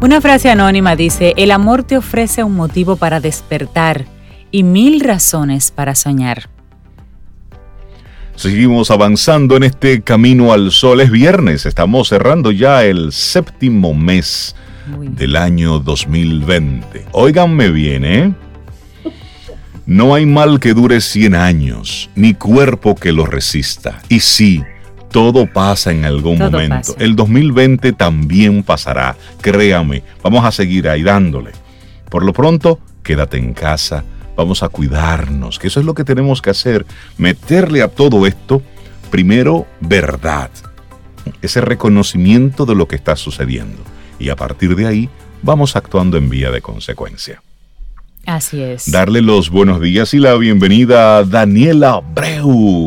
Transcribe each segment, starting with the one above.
Una frase anónima dice, el amor te ofrece un motivo para despertar y mil razones para soñar. Seguimos avanzando en este camino al sol. Es viernes, estamos cerrando ya el séptimo mes del año 2020. Óiganme bien, ¿eh? No hay mal que dure 100 años, ni cuerpo que lo resista. Y sí, todo pasa en algún momento. El 2020 también pasará, créame. Vamos a seguir ahí dándole. Por lo pronto, quédate en casa, vamos a cuidarnos, que eso es lo que tenemos que hacer, meterle a todo esto, primero, verdad, ese reconocimiento de lo que está sucediendo. Y a partir de ahí, vamos actuando en vía de consecuencia. Así es. Darle los buenos días y la bienvenida a Daniela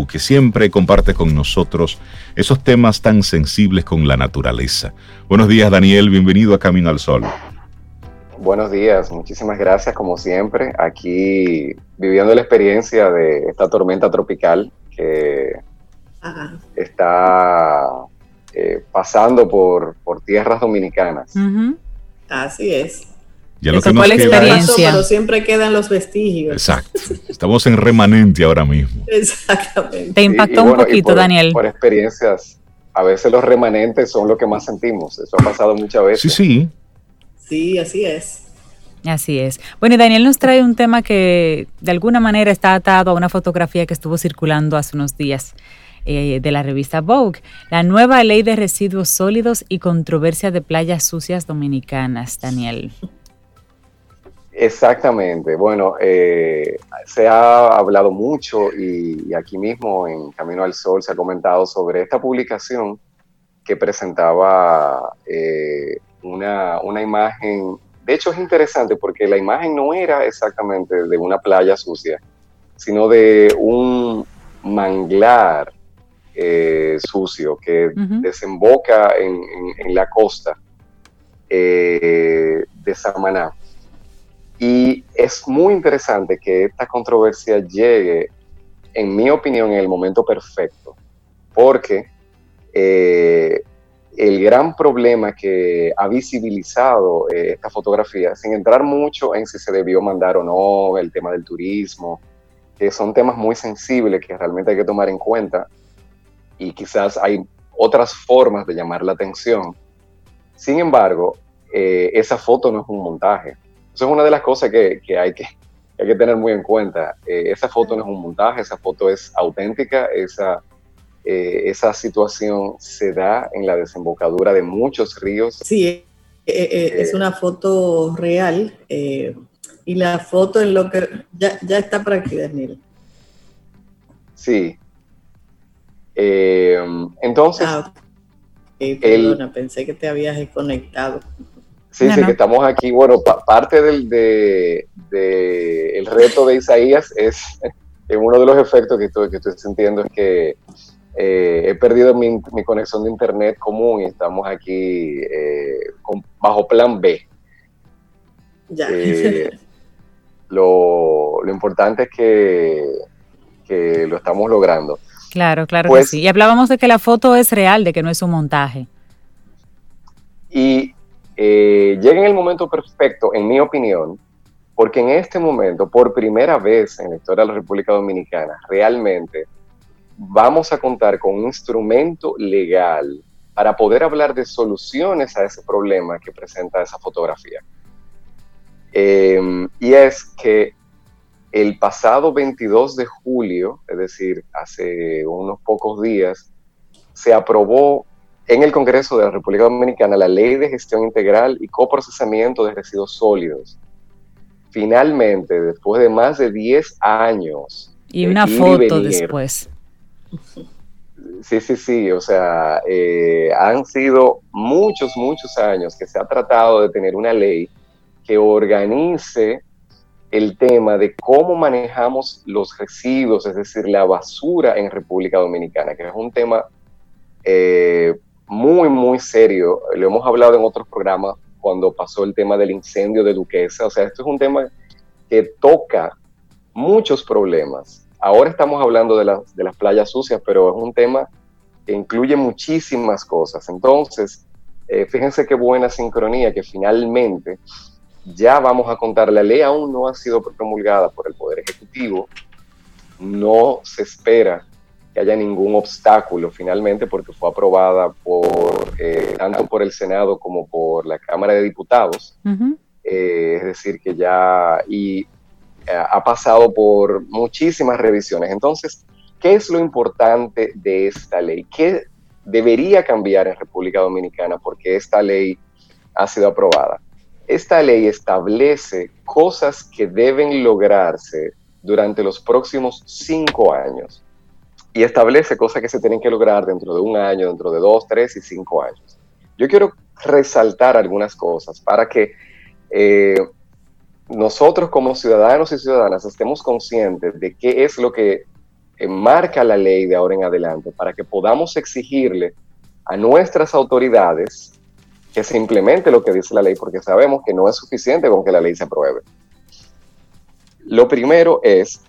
Que siempre comparte con nosotros esos temas tan sensibles con la naturaleza. Buenos días, Daniel, bienvenido a Camino al Sol. Buenos días, muchísimas gracias como siempre, aquí viviendo la experiencia de esta tormenta tropical que está eh, pasando por, por, tierras dominicanas. Así es. Ya lo que nos la experiencia. pero siempre quedan los vestigios. Exacto. Estamos en remanente ahora mismo. Exactamente. Te impactó un poquito, Daniel. Por experiencias, a veces los remanentes son lo que más sentimos. Eso ha pasado muchas veces. Sí, sí. Sí, así es. Así es. Bueno, y Daniel nos trae un tema que de alguna manera está atado a una fotografía que estuvo circulando hace unos días. Eh, de la revista Vogue, la nueva ley de residuos sólidos y controversia de playas sucias dominicanas, Daniel. Exactamente. Bueno, eh, se ha hablado mucho y, aquí mismo en Camino al Sol se ha comentado sobre esta publicación que presentaba eh, una, una, imagen. De hecho, es interesante porque la imagen no era exactamente de una playa sucia, sino de un manglar eh, sucio que desemboca en, en, la costa de Samaná. Y es muy interesante que esta controversia llegue, en mi opinión, en el momento perfecto, porque eh, el gran problema que ha visibilizado eh, esta fotografía, sin entrar mucho en si se debió mandar o no, el tema del turismo, que son temas muy sensibles que realmente hay que tomar en cuenta y quizás hay otras formas de llamar la atención. Sin embargo, eh, esa foto no es un montaje. Eso es una de las cosas que, hay, que hay que tener muy en cuenta. Eh, esa foto no es un montaje, esa foto es auténtica, esa, eh, esa situación se da en la desembocadura de muchos ríos. Sí, eh, es una foto real y la foto en lo que ya, ya está por aquí, Daniel. Sí. entonces... Ah, perdona, pensé que te habías desconectado. Sí, sí, que estamos aquí. Bueno, parte del de, el reto de Isaías es, uno de los efectos que estoy, que estoy sintiendo es que eh, he perdido mi, conexión de internet común y estamos aquí eh, bajo plan B. Ya. Eh, lo, importante es que, que, lo estamos logrando. Claro, claro que pues sí. Y hablábamos de que la foto es real, de que no es un montaje. Y eh, llega en el momento perfecto, en mi opinión, porque en este momento, por primera vez en la historia de la República Dominicana, realmente vamos a contar con un instrumento legal para poder hablar de soluciones a ese problema que presenta esa fotografía. Em, y es que el pasado 22 de julio, es decir, hace unos pocos días, se aprobó en el Congreso de la República Dominicana la Ley de Gestión Integral y Coprocesamiento de Residuos Sólidos. Finalmente, después de más de 10 años. Y una foto después. Sí, sí, sí, o sea, eh, han sido muchos, muchos años que se ha tratado de tener una ley que organice el tema de cómo manejamos los residuos, es decir, la basura en República Dominicana, que es un tema eh, muy, muy serio. Lo hemos hablado en otros programas cuando pasó el tema del incendio de Duquesa. O sea, esto es un tema que toca muchos problemas. Ahora estamos hablando de, de las playas sucias, pero es un tema que incluye muchísimas cosas. Entonces, eh, fíjense qué buena sincronía que finalmente ya vamos a contar, la ley aún no ha sido promulgada por el Poder Ejecutivo, no se espera que haya ningún obstáculo finalmente porque fue aprobada por eh, tanto por el Senado como por la Cámara de Diputados. Eh, es decir, que ya y, eh, ha pasado por muchísimas revisiones. Entonces, ¿qué es lo importante de esta ley? ¿Qué debería cambiar en República Dominicana porque esta ley ha sido aprobada? Esta ley establece cosas que deben lograrse durante los próximos cinco años y establece cosas que se tienen que lograr dentro de un año, dentro de dos, tres y cinco años. Yo quiero resaltar algunas cosas para que eh, nosotros como ciudadanos y ciudadanas estemos conscientes de qué es lo que marca la ley de ahora en adelante, para que podamos exigirle a nuestras autoridades que se implemente lo que dice la ley, porque sabemos que no es suficiente con que la ley se apruebe. Lo primero es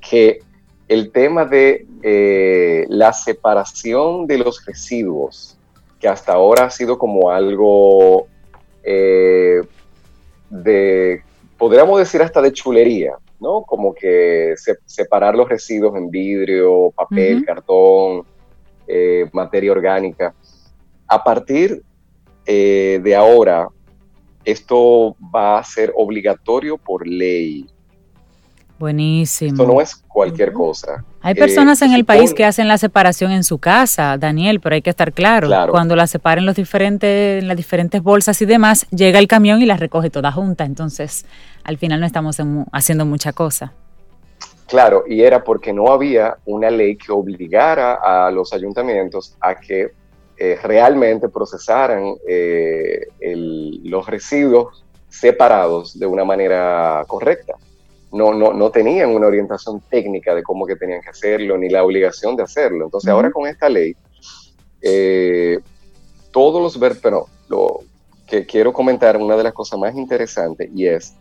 que el tema de eh, la separación de los residuos, que hasta ahora ha sido como algo eh, de, podríamos decir hasta de chulería, ¿no? Como que separar los residuos en vidrio, papel, cartón, eh, materia orgánica. A partir de ahora, esto va a ser obligatorio por ley. Buenísimo. Esto no es cualquier cosa. Hay personas en el país que hacen la separación en su casa, Daniel, pero hay que estar claro. Cuando la separen los diferentes, las diferentes bolsas y demás, llega el camión y las recoge toda junta. Entonces, al final no estamos haciendo mucha cosa. Claro, y era porque no había una ley que obligara a los ayuntamientos a que eh, realmente procesaran eh, los residuos separados de una manera correcta. No, no, no, tenían una orientación técnica de cómo que tenían que hacerlo, ni la obligación de hacerlo. Entonces ahora con esta ley, eh, todos los ver, pero lo que quiero comentar, una de las cosas más interesantes, y es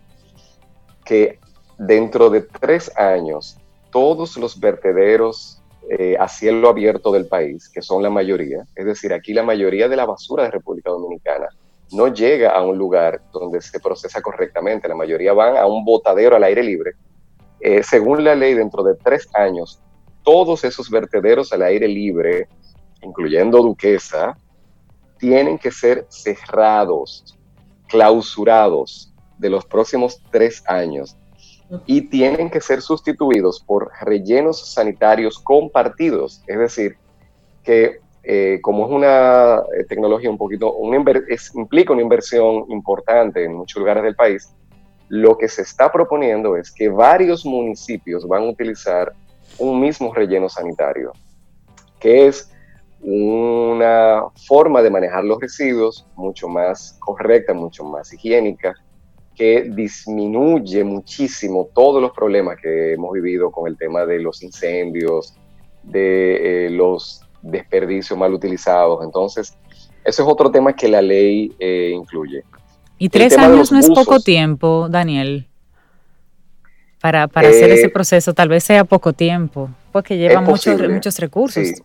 que dentro de tres años, todos los vertederos eh, a cielo abierto del país, que son la mayoría, es decir, aquí la mayoría de la basura de República Dominicana no llega a un lugar donde se procesa correctamente, la mayoría van a un botadero al aire libre. Eh, según la ley, dentro de tres años, todos esos vertederos al aire libre, incluyendo Duquesa, tienen que ser cerrados, clausurados de los próximos tres años. Y tienen que ser sustituidos por rellenos sanitarios compartidos, es decir, que eh, como es una eh, tecnología un poquito, implica una inversión importante en muchos lugares del país, lo que se está proponiendo es que varios municipios van a utilizar un mismo relleno sanitario, que es una forma de manejar los residuos mucho más correcta, mucho más higiénica, que disminuye muchísimo todos los problemas que hemos vivido con el tema de los incendios, de eh, los desperdicios mal utilizados. Entonces, eso es otro tema que la ley eh, incluye. Y tres años no es poco tiempo, Daniel, para, para hacer ese eh, proceso. Tal vez sea poco tiempo, porque lleva muchos, muchos recursos.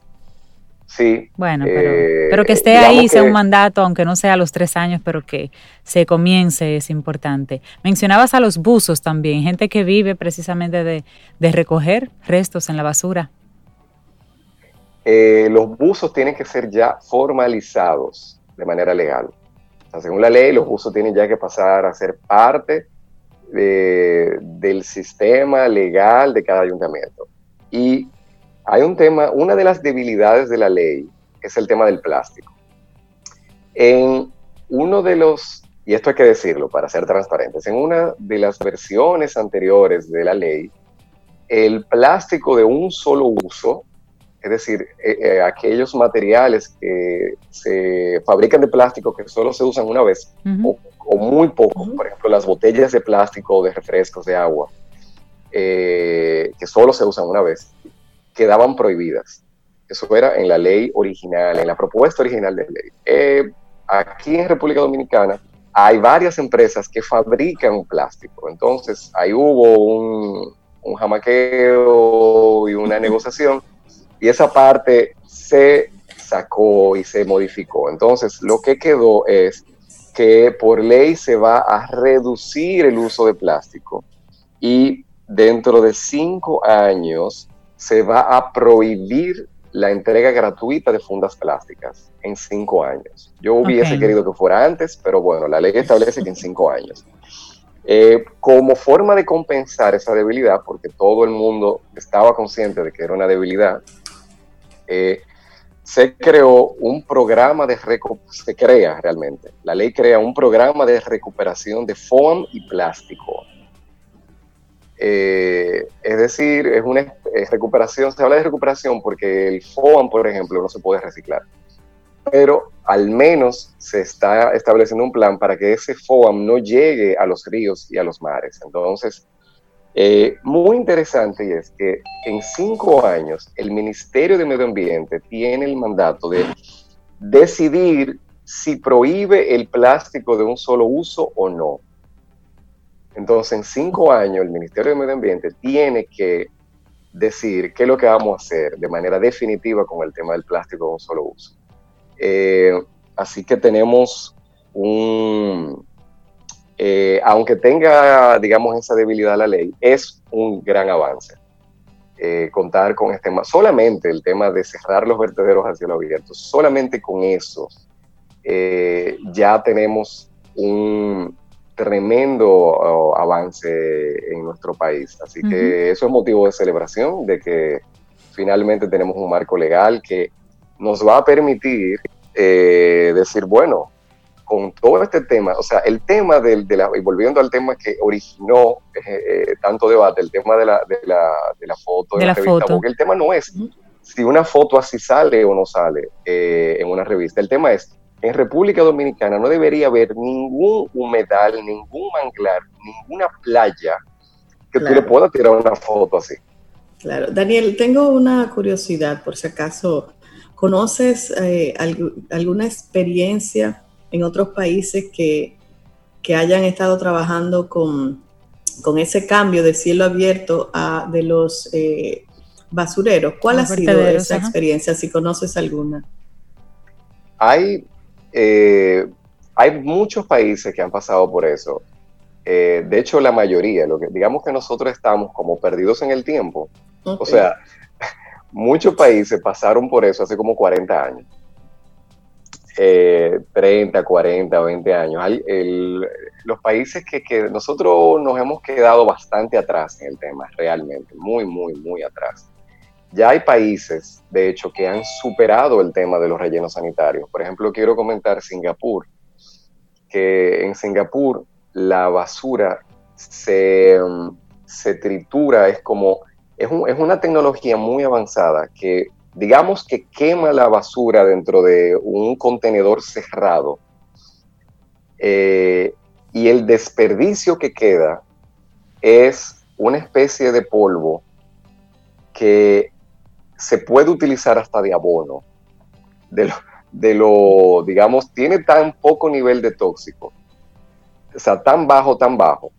Sí. Bueno, eh, pero, que esté ahí, sea un mandato, aunque no sea a los tres años, pero que se comience es importante. Mencionabas a los buzos también, gente que vive precisamente de, recoger restos en la basura. Eh, los buzos tienen que ser ya formalizados de manera legal. según la ley, los buzos tienen ya que pasar a ser parte del sistema legal de cada ayuntamiento. Y hay un tema, una de las debilidades de la ley es el tema del plástico. En uno de los, y esto hay que decirlo para ser transparentes, en una de las versiones anteriores de la ley, el plástico de un solo uso, es decir, eh, eh, aquellos materiales que se fabrican de plástico que solo se usan una vez o, muy poco, por ejemplo, las botellas de plástico de refrescos de agua, eh, que solo se usan una vez, quedaban prohibidas. Eso era en la ley original, en la propuesta original de ley. Aquí en República Dominicana hay varias empresas que fabrican plástico. Entonces, ahí hubo un, un jamaqueo y una negociación y esa parte se sacó y se modificó. Entonces, lo que quedó es que por ley se va a reducir el uso de plástico y dentro de cinco años se va a prohibir la entrega gratuita de fundas plásticas en cinco años. Yo hubiese querido que fuera antes, pero bueno, la ley establece que en cinco años. Eh, como forma de compensar esa debilidad, porque todo el mundo estaba consciente de que era una debilidad, eh, se creó un programa de se crea realmente, la ley crea un programa de recuperación de foam y plástico. Eh, es decir, es una recuperación, se habla de recuperación porque el foam, por ejemplo, no se puede reciclar pero al menos se está estableciendo un plan para que ese FOAM no llegue a los ríos y a los mares. Entonces, eh, muy interesante es que en cinco años el Ministerio de Medio Ambiente tiene el mandato de decidir si prohíbe el plástico de un solo uso o no. Entonces, en cinco años el Ministerio de Medio Ambiente tiene que decir qué es lo que vamos a hacer de manera definitiva con el tema del plástico de un solo uso. Eh, así que tenemos un, eh, aunque tenga, digamos, esa debilidad la ley, es un gran avance. Eh, contar con este tema, solamente el tema de cerrar los vertederos hacia lo abierto, solamente con eso ya tenemos un tremendo oh, avance en nuestro país. Así que eso es motivo de celebración, de que finalmente tenemos un marco legal que nos va a permitir eh, decir, bueno, con todo este tema, o sea, el tema del, de la, y volviendo al tema que originó eh, eh, tanto debate, el tema de la, de la, de la foto, de, la, revista, porque el tema no es si una foto así sale o no sale en una revista, el tema es, en República Dominicana no debería haber ningún humedal, ningún manglar, ninguna playa que tú le puedas tirar una foto así. Claro, Daniel, tengo una curiosidad, por si acaso ¿Conoces eh, alguna experiencia en otros países que, hayan estado trabajando con, ese cambio de cielo abierto a de los eh, basureros? ¿Cuál ha sido esa experiencia, si conoces alguna? Hay, eh, hay muchos países que han pasado por eso. de hecho, la mayoría, lo que, digamos que nosotros estamos como perdidos en el tiempo. O sea, muchos países pasaron por eso hace como 40 años. 30, 40, 20 años. los países que, que, nosotros nos hemos quedado bastante atrás en el tema, realmente, muy, muy, muy atrás. Ya hay países, de hecho, que han superado el tema de los rellenos sanitarios. Por ejemplo, quiero comentar Singapur, que en Singapur la basura se, se tritura, es como es, una tecnología muy avanzada que digamos que quema la basura dentro de un contenedor cerrado eh, y el desperdicio que queda es una especie de polvo que se puede utilizar hasta de abono. De lo, de lo, digamos, tiene tan poco nivel de tóxico, o sea, tan bajo, tan bajo,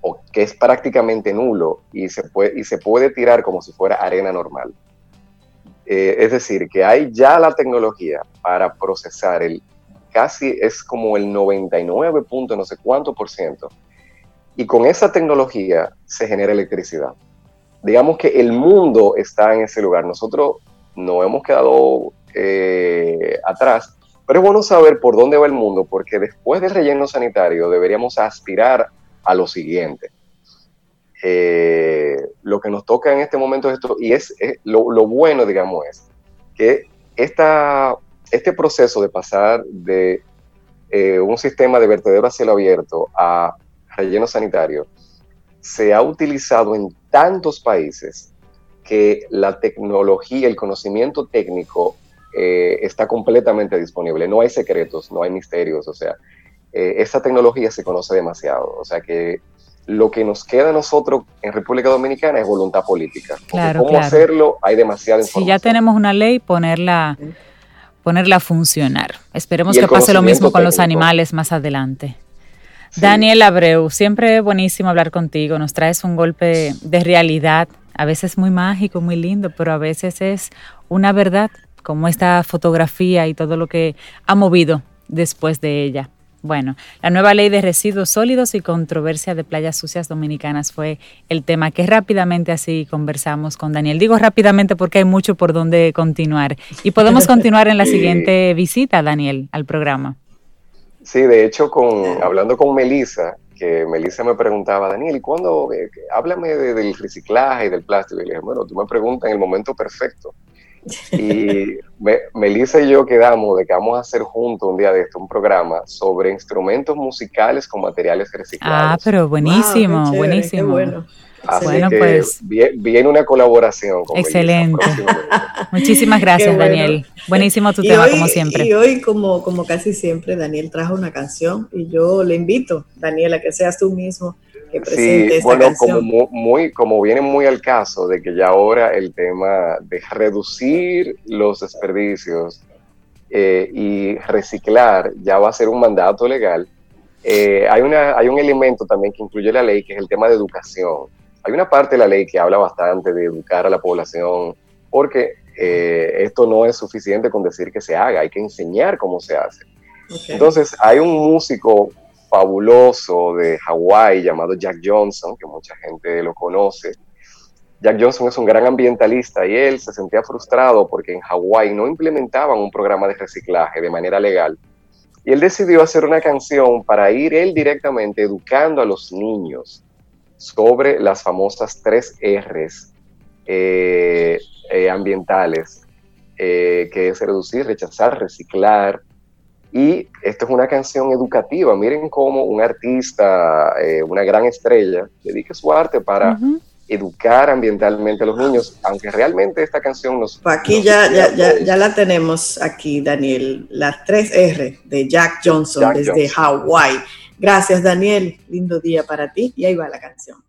o que es prácticamente nulo y se puede, y se puede tirar como si fuera arena normal. Eh, es decir, que hay ya la tecnología para procesar el casi es como el 99 punto no sé cuánto por ciento. Y con esa tecnología se genera electricidad. Digamos que el mundo está en ese lugar. Nosotros no hemos quedado eh, atrás, pero es bueno saber por dónde va el mundo, porque después del relleno sanitario deberíamos aspirar a lo siguiente. Eh, lo que nos toca en este momento es esto, y es, lo, bueno, digamos, es que esta, este proceso de pasar de eh, un sistema de vertedero a cielo abierto a relleno sanitario se ha utilizado en tantos países que la tecnología, el conocimiento técnico eh, está completamente disponible. No hay secretos, no hay misterios, o sea, eh, esa tecnología se conoce demasiado. O sea que lo que nos queda a nosotros en República Dominicana es voluntad política. Claro, cómo hacerlo, hay demasiada información. Si ya tenemos una ley, ponerla, ponerla a funcionar. Esperemos que pase lo mismo con los animales más adelante. Daniel Abreu, siempre buenísimo hablar contigo. Nos traes un golpe de realidad, a veces muy mágico, muy lindo, pero a veces es una verdad como esta fotografía y todo lo que ha movido después de ella. Bueno, la nueva ley de residuos sólidos y controversia de playas sucias dominicanas fue el tema que rápidamente así conversamos con Daniel. Digo rápidamente porque hay mucho por donde continuar y podemos continuar en la siguiente visita, Daniel, al programa. Sí, de hecho, con, hablando con Melissa, que Melissa me preguntaba, Daniel, ¿y cuándo? Eh, háblame del reciclaje y del plástico. Y le dije, bueno, tú me preguntas en el momento perfecto. Y Melissa y yo quedamos de que vamos a hacer juntos un día de esto un programa sobre instrumentos musicales con materiales reciclados. Ah, pero buenísimo, buenísimo. bueno. Así bueno, que pues viene una colaboración. Con excelente. Muchísimas gracias, Daniel. Buenísimo tu tema, como siempre. Y hoy, como, como casi siempre, Daniel trajo una canción y yo le invito, Daniel, a que seas tú mismo sí, bueno, como muy, como viene muy al caso de que ya ahora el tema de reducir los desperdicios eh, y reciclar ya va a ser un mandato legal. Eh, hay, una, hay un elemento también que incluye la ley, que es el tema de educación. Hay una parte de la ley que habla bastante de educar a la población, porque eh, esto no es suficiente con decir que se haga, hay que enseñar cómo se hace. Entonces, hay un músico fabuloso de Hawái llamado Jack Johnson, que mucha gente lo conoce. Jack Johnson es un gran ambientalista y él se sentía frustrado porque en Hawái no implementaban un programa de reciclaje de manera legal. Y él decidió hacer una canción para ir él directamente educando a los niños sobre las famosas tres R's eh, eh, ambientales, eh, que es reducir, rechazar, reciclar, y esto es una canción educativa. Miren cómo un artista, eh, una gran estrella, dedica su arte para educar ambientalmente a los niños, aunque realmente esta canción nos... Pues aquí ya, ya, ya, la tenemos aquí, Daniel, las 3R de Jack Johnson desde Hawái. Gracias, Daniel. Lindo día para ti. Y ahí va la canción.